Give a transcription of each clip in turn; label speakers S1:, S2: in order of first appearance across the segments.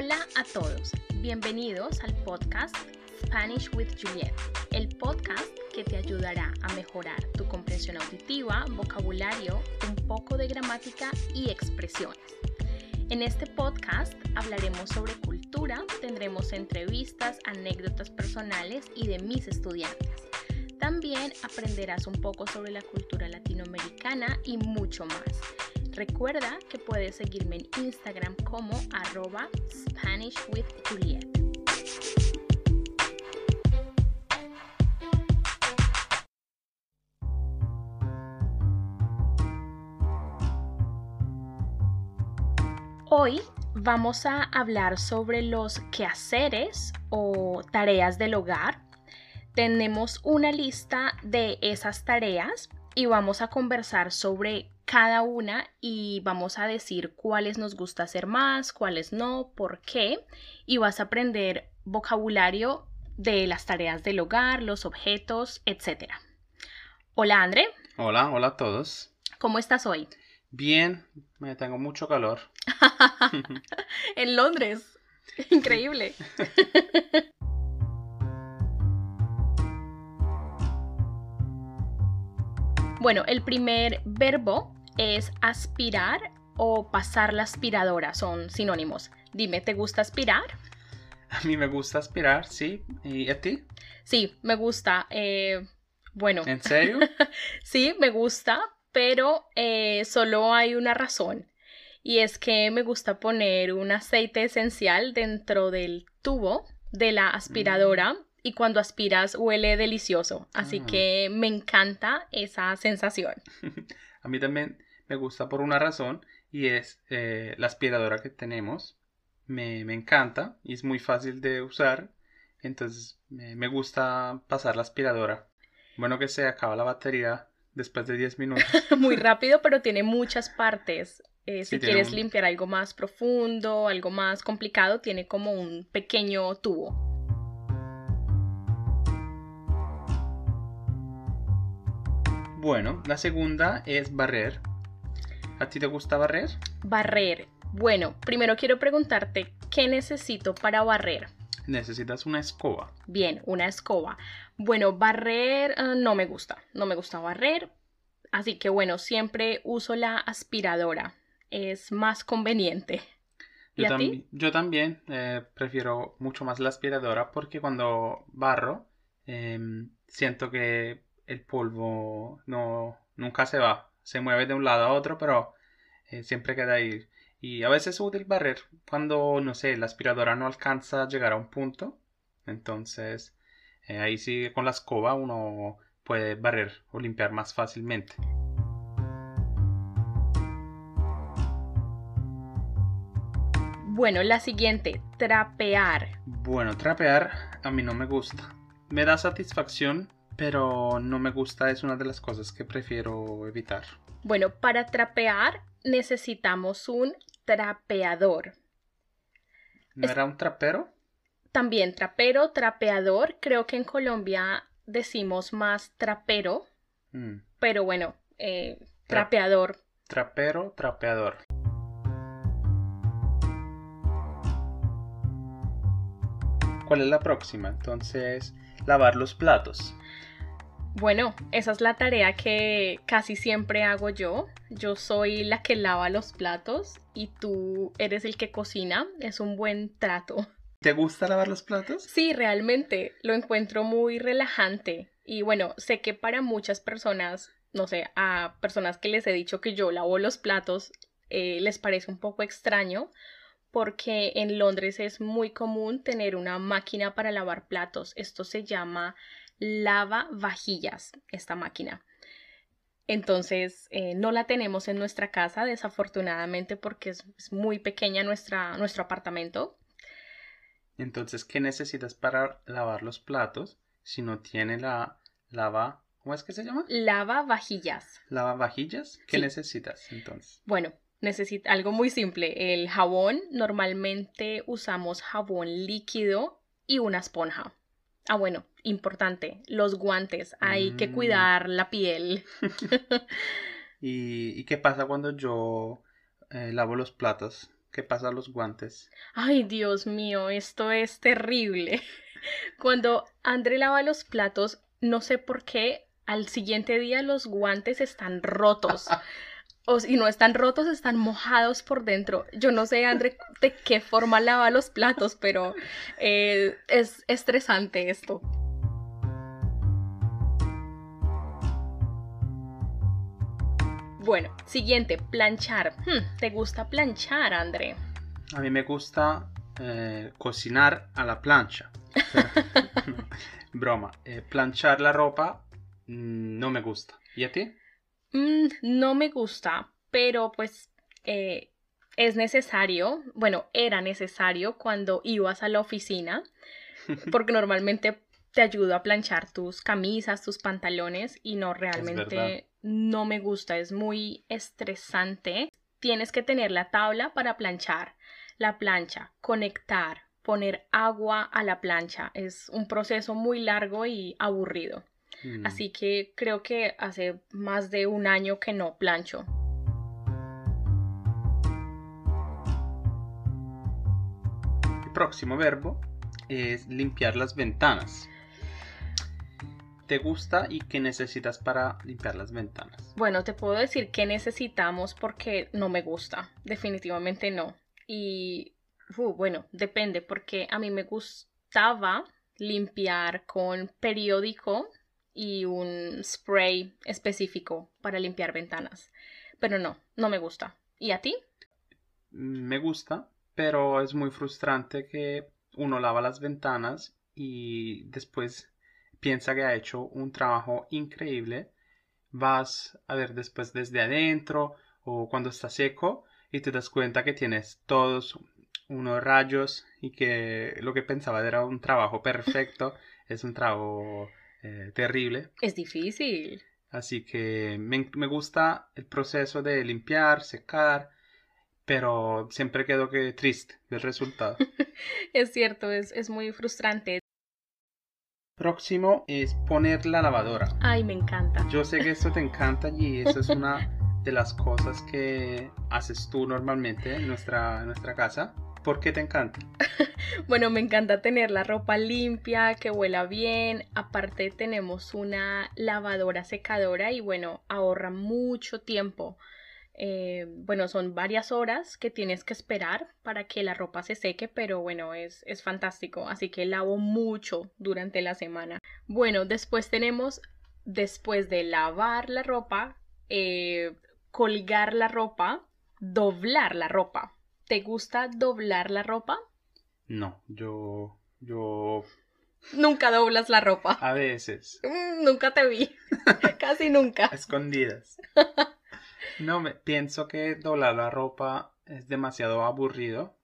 S1: Hola a todos, bienvenidos al podcast Spanish with Juliet, el podcast que te ayudará a mejorar tu comprensión auditiva, vocabulario, un poco de gramática y expresiones. En este podcast hablaremos sobre cultura, tendremos entrevistas, anécdotas personales y de mis estudiantes. También aprenderás un poco sobre la cultura latinoamericana y mucho más. Recuerda que puedes seguirme en Instagram como arroba Spanish with Juliet. Hoy vamos a hablar sobre los quehaceres o tareas del hogar. Tenemos una lista de esas tareas y vamos a conversar sobre cada una y vamos a decir cuáles nos gusta hacer más, cuáles no, por qué y vas a aprender vocabulario de las tareas del hogar, los objetos, etc. Hola André.
S2: Hola, hola a todos.
S1: ¿Cómo estás hoy?
S2: Bien, me tengo mucho calor.
S1: en Londres. Increíble. bueno, el primer verbo es aspirar o pasar la aspiradora, son sinónimos. Dime, ¿te gusta aspirar?
S2: A mí me gusta aspirar, sí. ¿Y a ti?
S1: Sí, me gusta. Eh, bueno.
S2: ¿En serio?
S1: sí, me gusta, pero eh, solo hay una razón. Y es que me gusta poner un aceite esencial dentro del tubo de la aspiradora mm. y cuando aspiras huele delicioso. Así ah. que me encanta esa sensación.
S2: a mí también me gusta por una razón y es eh, la aspiradora que tenemos. Me, encanta y es muy fácil de usar. Entonces me, gusta pasar la aspiradora. Bueno que se acaba la batería después de 10 minutos.
S1: muy rápido, pero tiene muchas partes. Eh, si quieres limpiar algo más profundo, algo más complicado, tiene como un pequeño tubo.
S2: Bueno, la segunda es barrer. ¿A ti te gusta barrer?
S1: Barrer. Bueno, primero quiero preguntarte, ¿qué necesito para barrer?
S2: Necesitas una escoba.
S1: Bien, una escoba. Bueno, barrer ah, no me gusta, no me gusta barrer, así que bueno, siempre uso la aspiradora, es más conveniente.
S2: ¿Y yo, a ti? yo también eh, prefiero mucho más la aspiradora porque cuando barro em, siento que el polvo no, nunca se va se mueve de un lado a otro, pero eh, siempre queda ahí. Y a veces es útil barrer cuando, no sé, la aspiradora no alcanza a llegar a un punto. Entonces, eh, ahí sí con la escoba uno puede barrer o limpiar más fácilmente.
S1: Bueno, la siguiente, trapear.
S2: Bueno, trapear a mí no me gusta. Me da satisfacción pero no me gusta, es una de las cosas que prefiero evitar.
S1: Bueno, para trapear necesitamos un trapeador.
S2: ¿No era un trapero?
S1: También trapero, trapeador. Creo que en Colombia decimos más trapero, mm. pero bueno, eh, trapeador.
S2: Trapero, trapeador. ¿Cuál es la próxima? Entonces, lavar los platos.
S1: Bueno, esa es la tarea que casi siempre hago yo. Yo soy la que lava los platos y tú eres el que cocina. Es un buen trato.
S2: ¿Te gusta lavar los platos?
S1: Sí, realmente lo encuentro muy relajante. Y bueno, sé que para muchas personas, no sé, a personas que les he dicho que yo lavo los platos, eh, les parece un poco extraño porque en Londres es muy común tener una máquina para lavar platos. Esto se llama lava vajillas, esta máquina. Entonces, eh, no la tenemos en nuestra casa, desafortunadamente, porque es, muy pequeña nuestra, nuestro apartamento.
S2: Entonces, ¿qué necesitas para lavar los platos si no tiene la lava? ¿Cómo es que se llama?
S1: Lava vajillas.
S2: ¿Lava vajillas? ¿Qué necesitas entonces?
S1: Bueno, necesita algo muy simple. El jabón, normalmente usamos jabón líquido y una esponja. Ah, bueno, importante, los guantes. Hay que mm. cuidar la piel.
S2: ¿Y, qué pasa cuando yo eh, lavo los platos? ¿Qué pasa a los guantes?
S1: Ay, Dios mío, esto es terrible. Cuando André lava los platos, no sé por qué, al siguiente día los guantes están rotos. o si no están rotos, están mojados por dentro. Yo no sé, André, de qué forma lava los platos, pero eh, es estresante esto. Bueno, siguiente, planchar. Hmm, ¿Te gusta planchar, André?
S2: A mí me gusta eh, cocinar a la plancha. broma. Eh, planchar la ropa mm, no me gusta. ¿Y a ti?
S1: Mm, no me gusta, pero pues eh, es necesario, bueno, era necesario cuando ibas a la oficina, porque normalmente te ayuda a planchar tus camisas, tus pantalones y no realmente no me gusta, es muy estresante. Tienes que tener la tabla para planchar, la plancha, conectar, poner agua a la plancha. Es un proceso muy largo y aburrido. Mm. Así que creo que hace más de un año que no plancho.
S2: El próximo verbo es limpiar las ventanas te gusta y qué necesitas para limpiar las ventanas?
S1: Bueno, te puedo decir qué necesitamos porque no me gusta, definitivamente no. Y uh, bueno, depende porque a mí me gustaba limpiar con periódico y un spray específico para limpiar ventanas. Pero no, no me gusta. ¿Y a ti?
S2: Me gusta, pero es muy frustrante que uno lava las ventanas y después piensa que ha hecho un trabajo increíble, vas a ver después desde adentro o cuando está seco y te das cuenta que tienes todos unos rayos y que lo que pensaba era un trabajo perfecto es un trabajo eh, terrible.
S1: Es difícil.
S2: Así que me, me, gusta el proceso de limpiar, secar, pero siempre quedo que triste del resultado.
S1: es cierto, es, es muy frustrante.
S2: Próximo es poner la lavadora.
S1: Ay, me encanta.
S2: Yo sé que esto te encanta y eso es una de las cosas que haces tú normalmente en nuestra, nuestra casa. ¿Por qué te encanta?
S1: bueno, me encanta tener la ropa limpia, que huela bien. Aparte tenemos una lavadora secadora y bueno, ahorra mucho tiempo. Eh, bueno, son varias horas que tienes que esperar para que la ropa se seque, pero bueno, es, es fantástico. Así que lavo mucho durante la semana. Bueno, después tenemos, después de lavar la ropa, eh, colgar la ropa, doblar la ropa. ¿Te gusta doblar la ropa?
S2: No, yo, yo
S1: Nunca doblas la ropa.
S2: A veces.
S1: Mm, nunca te vi. Casi nunca.
S2: Escondidas. No, me, pienso que doblar la ropa es demasiado aburrido.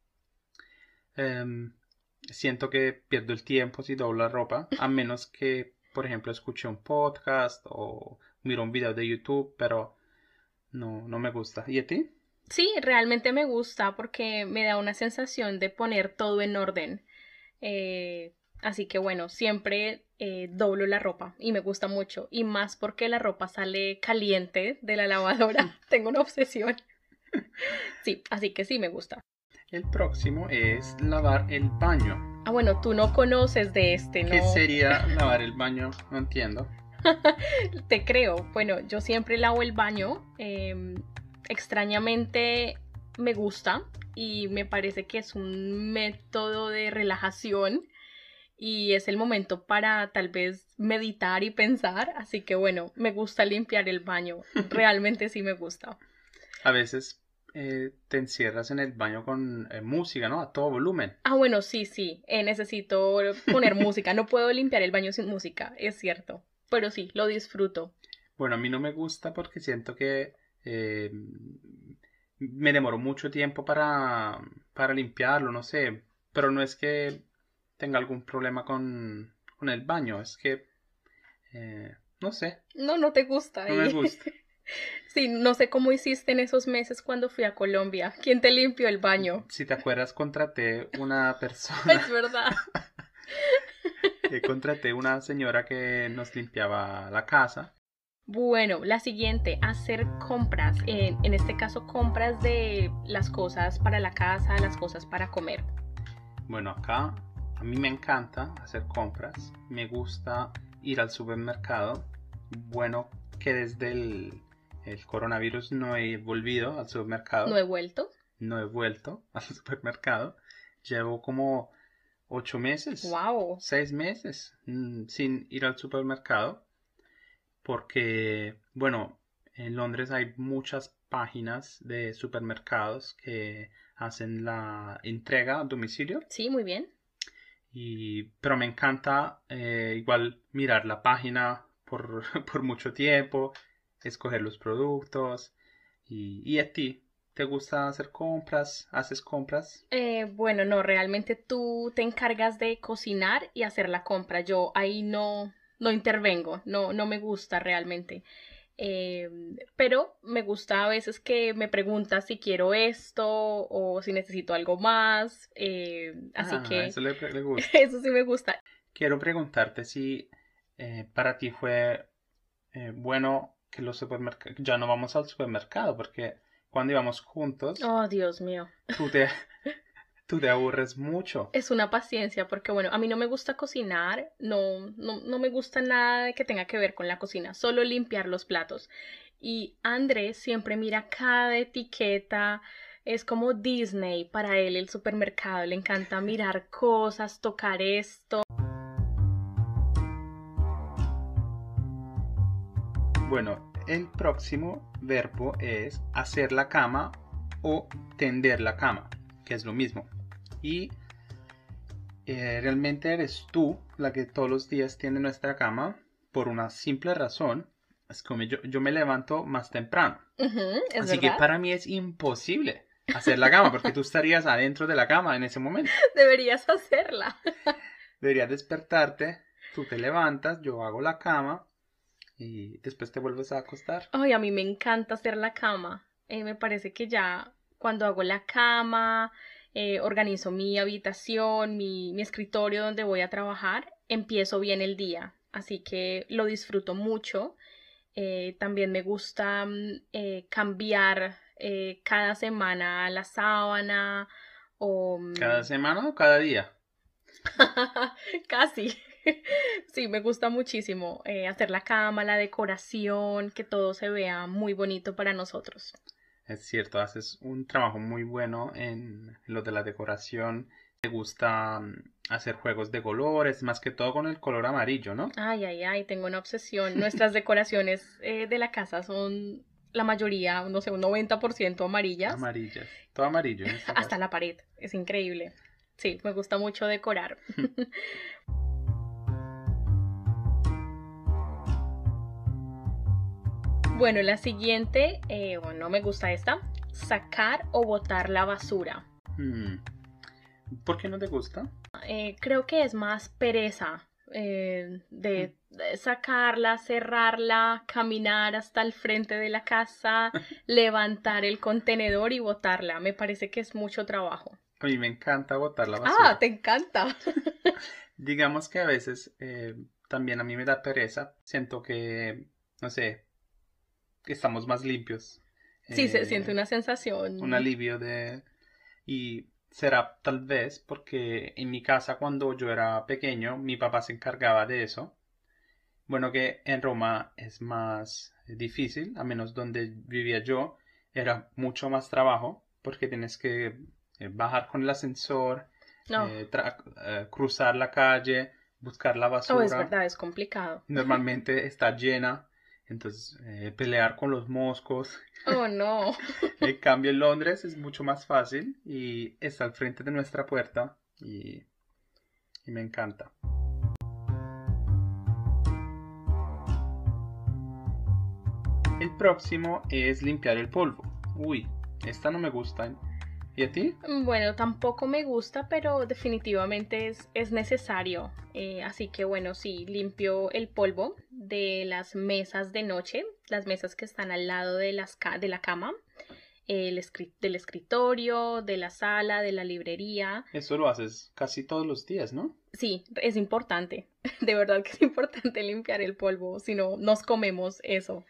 S2: Em, siento que pierdo el tiempo si doblo la ropa, a menos que, por ejemplo, escuche un podcast o miro un video de YouTube, pero no, no me gusta. ¿Y a ti?
S1: Sí, realmente me gusta porque me da una sensación de poner todo en orden. Eh, Así que bueno, siempre eh, doblo la ropa y me gusta mucho. Y más porque la ropa sale caliente de la lavadora. Tengo una obsesión. sí, así que sí me gusta.
S2: El próximo es lavar el baño.
S1: Ah, bueno, tú no conoces de este, ¿no?
S2: ¿Qué sería lavar el baño? No entiendo.
S1: Te creo. Bueno, yo siempre lavo el baño. Em, extrañamente me gusta y me parece que es un método de relajación y es el momento para tal vez meditar y pensar, así que bueno, me gusta limpiar el baño, realmente sí me gusta.
S2: A veces eh, te encierras en el baño con eh, música, ¿no? A todo volumen.
S1: Ah, bueno, sí, sí, eh, necesito poner música, no puedo limpiar el baño sin música, es cierto, pero sí, lo disfruto.
S2: Bueno, a mí no me gusta porque siento que me demoro mucho tiempo para, para limpiarlo, no sé, pero no es que tenga algún problema con, el baño. Es que, eh, no sé.
S1: No, no te gusta.
S2: No me gusta.
S1: sí, no sé cómo hiciste en esos meses cuando fui a Colombia. ¿Quién te limpió el baño?
S2: Si te acuerdas, contraté una persona.
S1: es verdad.
S2: contraté una señora que nos limpiaba la casa.
S1: Bueno, la siguiente, hacer compras. En, en, este caso, compras de las cosas para la casa, las cosas para comer.
S2: Bueno, acá a mí me encanta hacer compras. Me gusta ir al supermercado. Bueno, que desde el, el coronavirus no he volvido al supermercado.
S1: No he vuelto.
S2: No he vuelto al supermercado. Llevo como ocho meses.
S1: Wow.
S2: Seis meses mm, sin ir al supermercado porque, bueno, en Londres hay muchas páginas de supermercados que hacen la entrega a domicilio.
S1: Sí, muy bien.
S2: Pero me encanta eh, igual mirar la página por, por, mucho tiempo, escoger los productos. Y, y, a ti? ¿Te gusta hacer compras? ¿Haces compras?
S1: Eh, bueno, no, realmente tú te encargas de cocinar y hacer la compra. Yo ahí no, no intervengo, no, no me gusta realmente. Eh, pero me gusta a veces que me preguntas si quiero esto o si necesito algo más. Eh, así
S2: Ah,
S1: que
S2: Eso le, le gusta.
S1: eso sí me gusta.
S2: Quiero preguntarte si eh, para ti fue eh, bueno que los supermercados, ya no vamos al supermercado, porque cuando íbamos juntos,
S1: Oh, Dios mío.
S2: tú te, tú te aburres mucho.
S1: Es una paciencia porque, bueno, a mí no me gusta cocinar, no, no, no me gusta nada que tenga que ver con la cocina, solo limpiar los platos. Y Andrés siempre mira cada etiqueta, es como Disney para él, el supermercado, le encanta mirar cosas, tocar esto.
S2: Bueno, el próximo verbo es hacer la cama o tender la cama, que es lo mismo. Y eh, realmente eres tú la que todos los días tiende nuestra cama por una simple razón. Es como yo, yo me levanto más temprano.
S1: Es
S2: Así que para mí es imposible hacer la cama porque tú estarías adentro de la cama en ese momento.
S1: Deberías hacerla.
S2: Deberías despertarte, tú te levantas, yo hago la cama y después te vuelves a acostar.
S1: Ay, a mí me encanta hacer la cama. Eh, me parece que ya cuando hago la cama, eh, organizo mi habitación, mi, mi escritorio donde voy a trabajar, empiezo bien el día. Así que lo disfruto mucho. Eh, también me gusta mm, eh, cambiar eh, cada semana la sábana o... mm,
S2: ¿Cada semana o cada día?
S1: Casi. Sí, me gusta muchísimo hacer la cama, la decoración, que todo se vea muy bonito para nosotros.
S2: Es cierto, haces un trabajo muy bueno en lo de la decoración. Te gusta mm, hacer juegos de colores, más que todo con el color amarillo, ¿no?
S1: Ay, ay, ay, tengo una obsesión. Nuestras decoraciones eh, de la casa son la mayoría, no sé, un 90% amarillas.
S2: Amarillas. Todo amarillo.
S1: Hasta la pared. Es increíble. Sí, me gusta mucho decorar. Bueno, la siguiente, eh, bueno, no me gusta esta. Sacar o botar la basura.
S2: Hmm. ¿Por qué no te gusta?
S1: Eh, creo que es más pereza eh, de, de sacarla, cerrarla, caminar hasta el frente de la casa, levantar el contenedor y botarla. Me parece que es mucho trabajo.
S2: A mí me encanta botar la basura.
S1: Ah, te encanta.
S2: Digamos que a veces eh, también a mí me da pereza. Siento que, no sé, estamos más limpios.
S1: Sí, se
S2: Eh,
S1: siente una sensación.
S2: un alivio de... Y será tal vez porque en mi casa cuando yo era pequeño mi papá se encargaba de eso. Bueno, que en Roma es más difícil, a menos donde vivía yo, era mucho más trabajo porque tienes que eh, bajar con el ascensor,
S1: No,
S2: eh, eh, cruzar la calle, buscar la
S1: oh,
S2: basura.
S1: es verdad, es complicado.
S2: Normalmente está llena, entonces eh, pelear con los moscos.
S1: Oh, no.
S2: En cambio, en Londres es mucho más fácil y está al frente de nuestra puerta y, y me encanta. El próximo es limpiar el polvo. Uy, esta no me gusta. ¿Y a ti?
S1: Bueno, tampoco me gusta, pero definitivamente es, es necesario. Eh, así que bueno, sí, limpio el polvo de las mesas de noche, las mesas que están al lado de, las ca- de la cama, el del escritorio, de la sala, de la librería.
S2: Eso lo haces casi todos los días, ¿no?
S1: Sí, es importante. De verdad que es importante limpiar el polvo, si no, nos comemos eso.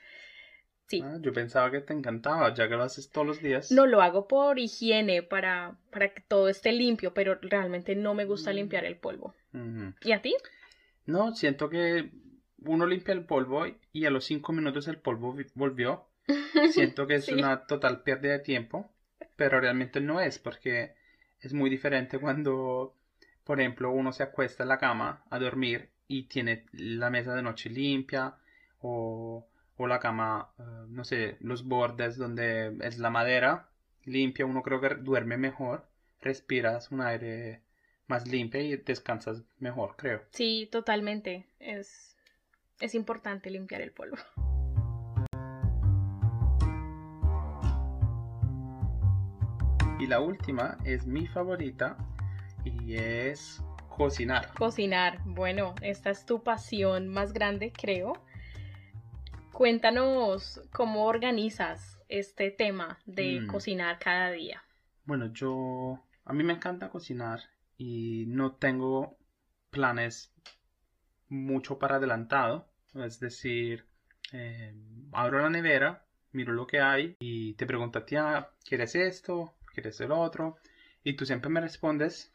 S1: Sí.
S2: Ah, yo pensaba que te encantaba, ya que lo haces todos los días.
S1: No lo hago por higiene, para, para que todo esté limpio, pero realmente no me gusta mm. limpiar el polvo. ¿Y a ti?
S2: No, siento que uno limpia el polvo y a los cinco minutos el polvo volvió. Siento que es una total pérdida de tiempo, pero realmente no es, porque es muy diferente cuando, por ejemplo, uno se acuesta en la cama a dormir y tiene la mesa de noche limpia o, o la cama, eh, no sé, los bordes donde es la madera limpia, uno creo que duerme mejor, respiras un aire más limpio y descansas mejor, creo.
S1: Sí, totalmente. Es, es importante limpiar el polvo.
S2: Y la última es mi favorita y es cocinar.
S1: Cocinar, bueno, esta es tu pasión más grande, creo. Cuéntanos cómo organizas este tema de mm. cocinar cada día.
S2: Bueno, yo, a mí me encanta cocinar y no tengo planes mucho para adelantado. Es decir, eh, abro la nevera, miro lo que hay y te pregunto a ti, ah, ¿quieres esto? quieres el otro. Y tú siempre me respondes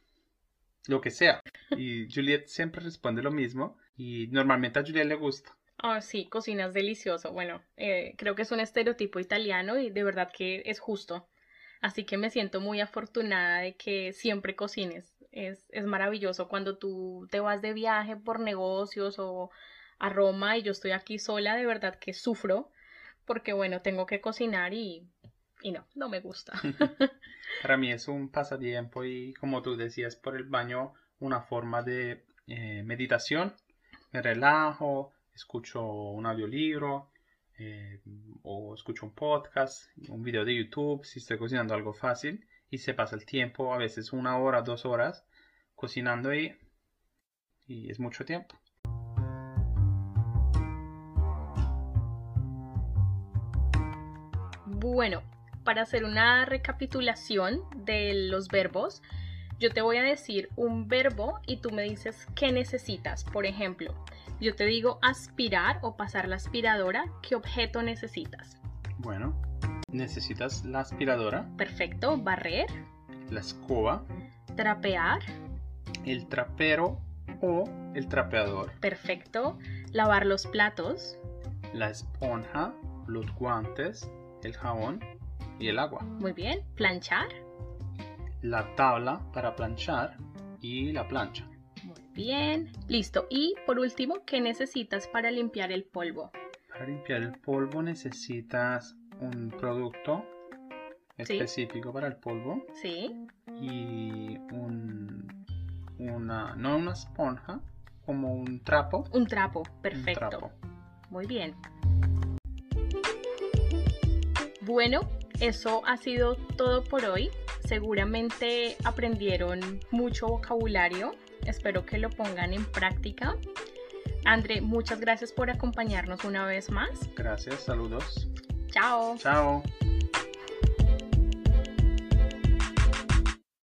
S2: lo que sea. Y Juliet siempre responde lo mismo. Y normalmente a Juliet le gusta.
S1: Ah, sí, cocinas delicioso. Bueno, eh, creo que es un estereotipo italiano y de verdad que es justo. Así que me siento muy afortunada de que siempre cocines. Es, es maravilloso cuando tú te vas de viaje por negocios o a Roma y yo estoy aquí sola, de verdad que sufro porque bueno, tengo que cocinar y y no, no me gusta.
S2: Para mí es un pasatiempo y como tú decías, por el baño una forma de eh, meditación. Me relajo, escucho un audiolibro eh, o escucho un podcast, un video de YouTube si estoy cocinando algo fácil y se pasa el tiempo, a veces una hora, dos horas cocinando y, y es mucho tiempo.
S1: Bueno, para hacer una recapitulación de los verbos, yo te voy a decir un verbo y tú me dices qué necesitas. Por ejemplo, yo te digo aspirar o pasar la aspiradora, ¿qué objeto necesitas?
S2: Bueno, necesitas la aspiradora.
S1: Perfecto, barrer.
S2: La escoba.
S1: Trapear.
S2: El trapero o el trapeador.
S1: Perfecto. Lavar los platos.
S2: La esponja, los guantes, el jabón y el agua.
S1: Muy bien. Planchar.
S2: La tabla para planchar y la plancha.
S1: Bien. Listo. Y por último, ¿qué necesitas para limpiar el polvo?
S2: Para limpiar el polvo necesitas un producto específico para el polvo.
S1: Sí.
S2: Y un, una, no una esponja, como un trapo.
S1: Un trapo, perfecto. Muy bien. Bueno, eso ha sido todo por hoy. Seguramente aprendieron mucho vocabulario. Espero que lo pongan en práctica. André, muchas gracias por acompañarnos una vez más.
S2: Gracias, saludos.
S1: Chao.
S2: Chao.